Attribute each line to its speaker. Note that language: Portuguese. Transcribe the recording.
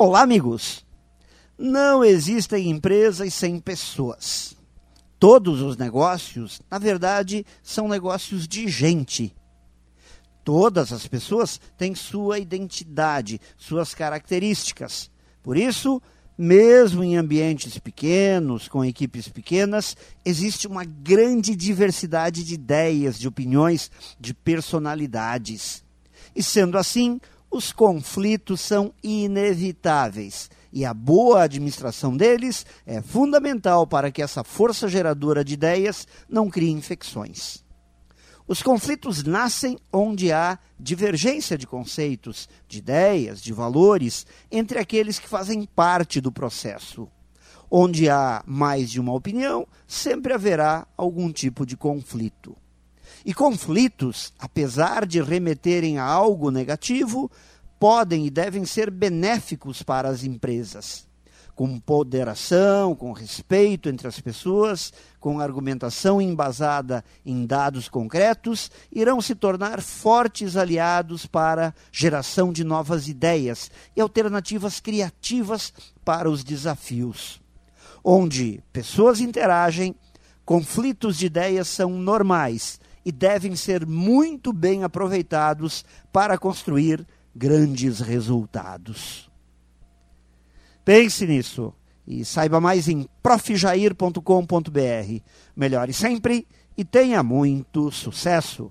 Speaker 1: Olá, amigos! Não existem empresas sem pessoas. Todos os negócios, na verdade, são negócios de gente. Todas as pessoas têm sua identidade, suas características. Por isso, mesmo em ambientes pequenos, com equipes pequenas, existe uma grande diversidade de ideias, de opiniões, de personalidades. E sendo assim, os conflitos são inevitáveis e a boa administração deles é fundamental para que essa força geradora de ideias não crie infecções. Os conflitos nascem onde há divergência de conceitos, de ideias, de valores entre aqueles que fazem parte do processo. Onde há mais de uma opinião, sempre haverá algum tipo de conflito. E conflitos, apesar de remeterem a algo negativo, podem e devem ser benéficos para as empresas. Com ponderação, com respeito entre as pessoas, com argumentação embasada em dados concretos, irão se tornar fortes aliados para geração de novas ideias e alternativas criativas para os desafios. Onde pessoas interagem, conflitos de ideias são normais e devem ser muito bem aproveitados para construir grandes resultados. Pense nisso e saiba mais em profjair.com.br. Melhore sempre e tenha muito sucesso!